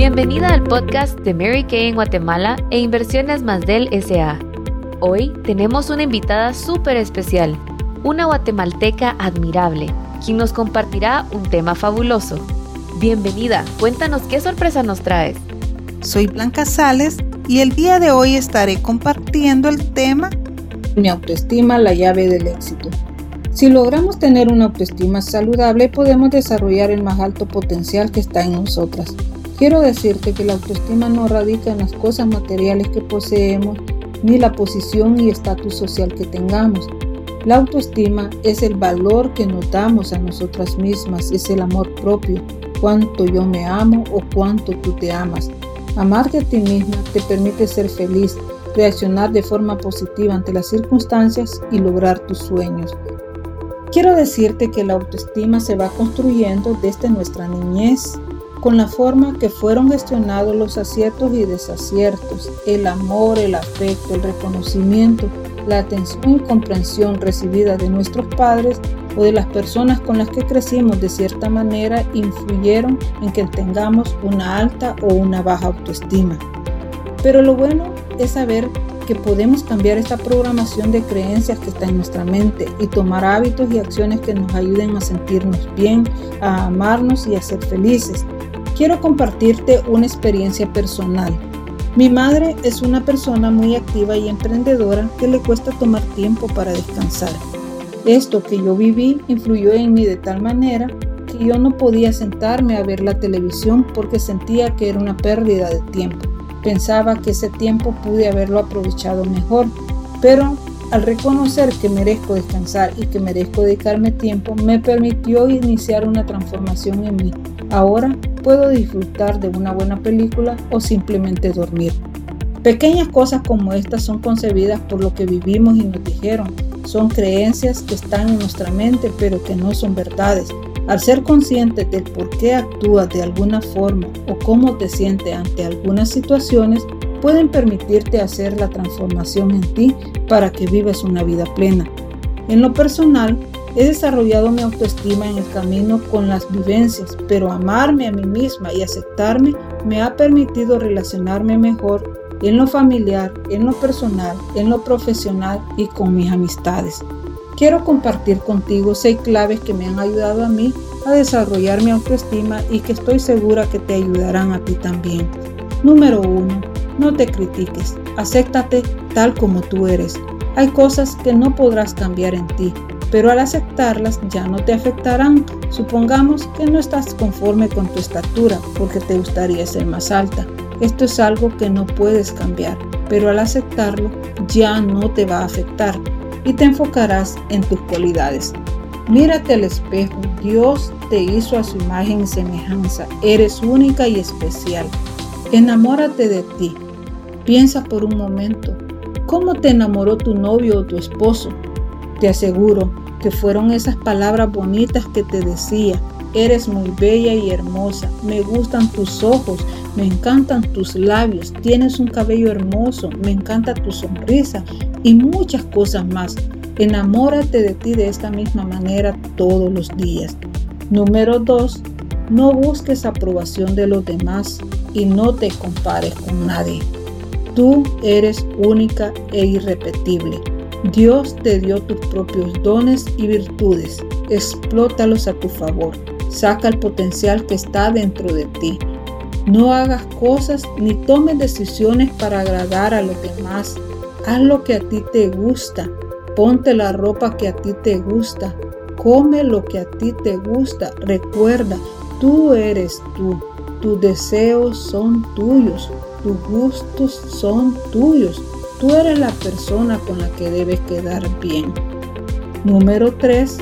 Bienvenida al podcast de Mary Kay en Guatemala e Inversiones Más del SA. Hoy tenemos una invitada súper especial, una guatemalteca admirable, quien nos compartirá un tema fabuloso. Bienvenida, cuéntanos qué sorpresa nos traes. Soy Blanca Sales y el día de hoy estaré compartiendo el tema Mi autoestima, la llave del éxito. Si logramos tener una autoestima saludable, podemos desarrollar el más alto potencial que está en nosotras. Quiero decirte que la autoestima no radica en las cosas materiales que poseemos, ni la posición y estatus social que tengamos. La autoestima es el valor que nos damos a nosotras mismas, es el amor propio, cuánto yo me amo o cuánto tú te amas. Amarte a ti misma te permite ser feliz, reaccionar de forma positiva ante las circunstancias y lograr tus sueños. Quiero decirte que la autoestima se va construyendo desde nuestra niñez, con la forma que fueron gestionados los aciertos y desaciertos, el amor, el afecto, el reconocimiento, la atención y comprensión recibida de nuestros padres o de las personas con las que crecimos de cierta manera influyeron en que tengamos una alta o una baja autoestima. Pero lo bueno es saber que podemos cambiar esta programación de creencias que está en nuestra mente y tomar hábitos y acciones que nos ayuden a sentirnos bien, a amarnos y a ser felices. Quiero compartirte una experiencia personal. Mi madre es una persona muy activa y emprendedora que le cuesta tomar tiempo para descansar. Esto que yo viví influyó en mí de tal manera que yo no podía sentarme a ver la televisión porque sentía que era una pérdida de tiempo. Pensaba que ese tiempo pude haberlo aprovechado mejor, pero al reconocer que merezco descansar y que merezco dedicarme tiempo, me permitió iniciar una transformación en mí. Ahora puedo disfrutar de una buena película o simplemente dormir. Pequeñas cosas como estas son concebidas por lo que vivimos y nos dijeron. Son creencias que están en nuestra mente pero que no son verdades. Al ser consciente del por qué actúas de alguna forma o cómo te sientes ante algunas situaciones, pueden permitirte hacer la transformación en ti para que vivas una vida plena. En lo personal, he desarrollado mi autoestima en el camino con las vivencias, pero amarme a mí misma y aceptarme me ha permitido relacionarme mejor en lo familiar, en lo personal, en lo profesional y con mis amistades. Quiero compartir contigo seis claves que me han ayudado a mí a desarrollar mi autoestima y que estoy segura que te ayudarán a ti también. Número 1. No te critiques. Acéptate tal como tú eres. Hay cosas que no podrás cambiar en ti, pero al aceptarlas ya no te afectarán. Supongamos que no estás conforme con tu estatura porque te gustaría ser más alta. Esto es algo que no puedes cambiar, pero al aceptarlo ya no te va a afectar y te enfocarás en tus cualidades. Mírate al espejo, Dios te hizo a su imagen y semejanza, eres única y especial. Enamórate de ti. Piensa por un momento, ¿cómo te enamoró tu novio o tu esposo? Te aseguro que fueron esas palabras bonitas que te decía, eres muy bella y hermosa, me gustan tus ojos, me encantan tus labios, tienes un cabello hermoso, me encanta tu sonrisa y muchas cosas más. Enamórate de ti de esta misma manera todos los días. Número 2. No busques aprobación de los demás y no te compares con nadie. Tú eres única e irrepetible. Dios te dio tus propios dones y virtudes. Explótalos a tu favor. Saca el potencial que está dentro de ti. No hagas cosas ni tomes decisiones para agradar a los demás. Haz lo que a ti te gusta. Ponte la ropa que a ti te gusta. Come lo que a ti te gusta. Recuerda, tú eres tú. Tus deseos son tuyos. Tus gustos son tuyos. Tú eres la persona con la que debes quedar bien. Número 3.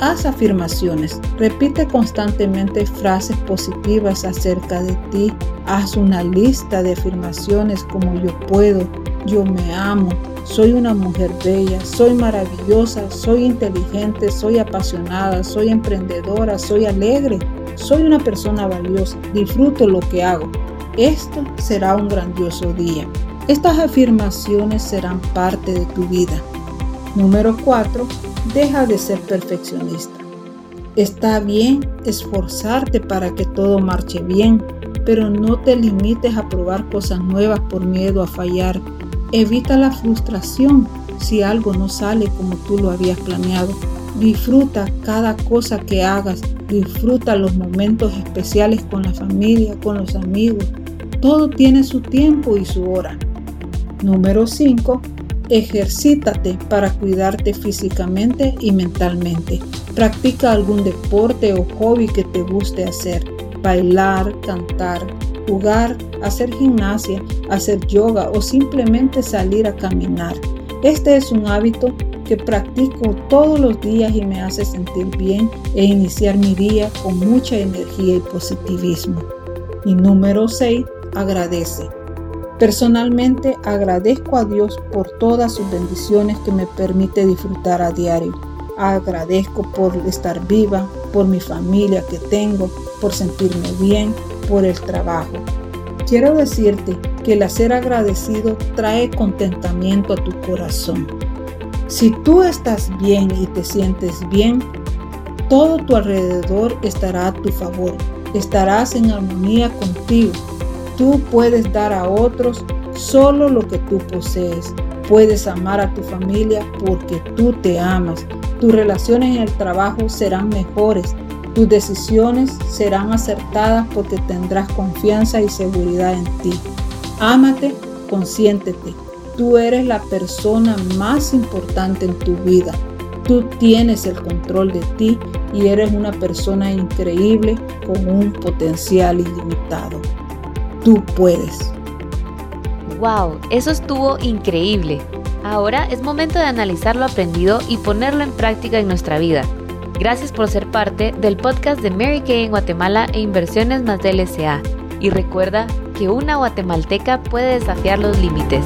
Haz afirmaciones. Repite constantemente frases positivas acerca de ti. Haz una lista de afirmaciones como yo puedo, yo me amo, soy una mujer bella, soy maravillosa, soy inteligente, soy apasionada, soy emprendedora, soy alegre, soy una persona valiosa, disfruto lo que hago. Esto será un grandioso día. Estas afirmaciones serán parte de tu vida. Número 4 Deja de ser perfeccionista. Está bien esforzarte para que todo marche bien, pero no te limites a probar cosas nuevas por miedo a fallar. Evita la frustración si algo no sale como tú lo habías planeado. Disfruta cada cosa que hagas, disfruta los momentos especiales con la familia, con los amigos. Todo tiene su tiempo y su hora. Número 5. Ejercítate para cuidarte físicamente y mentalmente. Practica algún deporte o hobby que te guste hacer. Bailar, cantar, jugar, hacer gimnasia, hacer yoga o simplemente salir a caminar. Este es un hábito que practico todos los días y me hace sentir bien e iniciar mi día con mucha energía y positivismo. Y número 6, agradece. Personalmente agradezco a Dios por todas sus bendiciones que me permite disfrutar a diario. Agradezco por estar viva, por mi familia que tengo, por sentirme bien, por el trabajo. Quiero decirte que el ser agradecido trae contentamiento a tu corazón. Si tú estás bien y te sientes bien, todo tu alrededor estará a tu favor. Estarás en armonía contigo. Tú puedes dar a otros solo lo que tú posees. Puedes amar a tu familia porque tú te amas. Tus relaciones en el trabajo serán mejores. Tus decisiones serán acertadas porque tendrás confianza y seguridad en ti. Ámate, consiéntete. Tú eres la persona más importante en tu vida. Tú tienes el control de ti y eres una persona increíble con un potencial ilimitado. Tú puedes. ¡Wow! Eso estuvo increíble. Ahora es momento de analizar lo aprendido y ponerlo en práctica en nuestra vida. Gracias por ser parte del podcast de Mary Kay en Guatemala e Inversiones más del SA. Y recuerda que una guatemalteca puede desafiar los límites.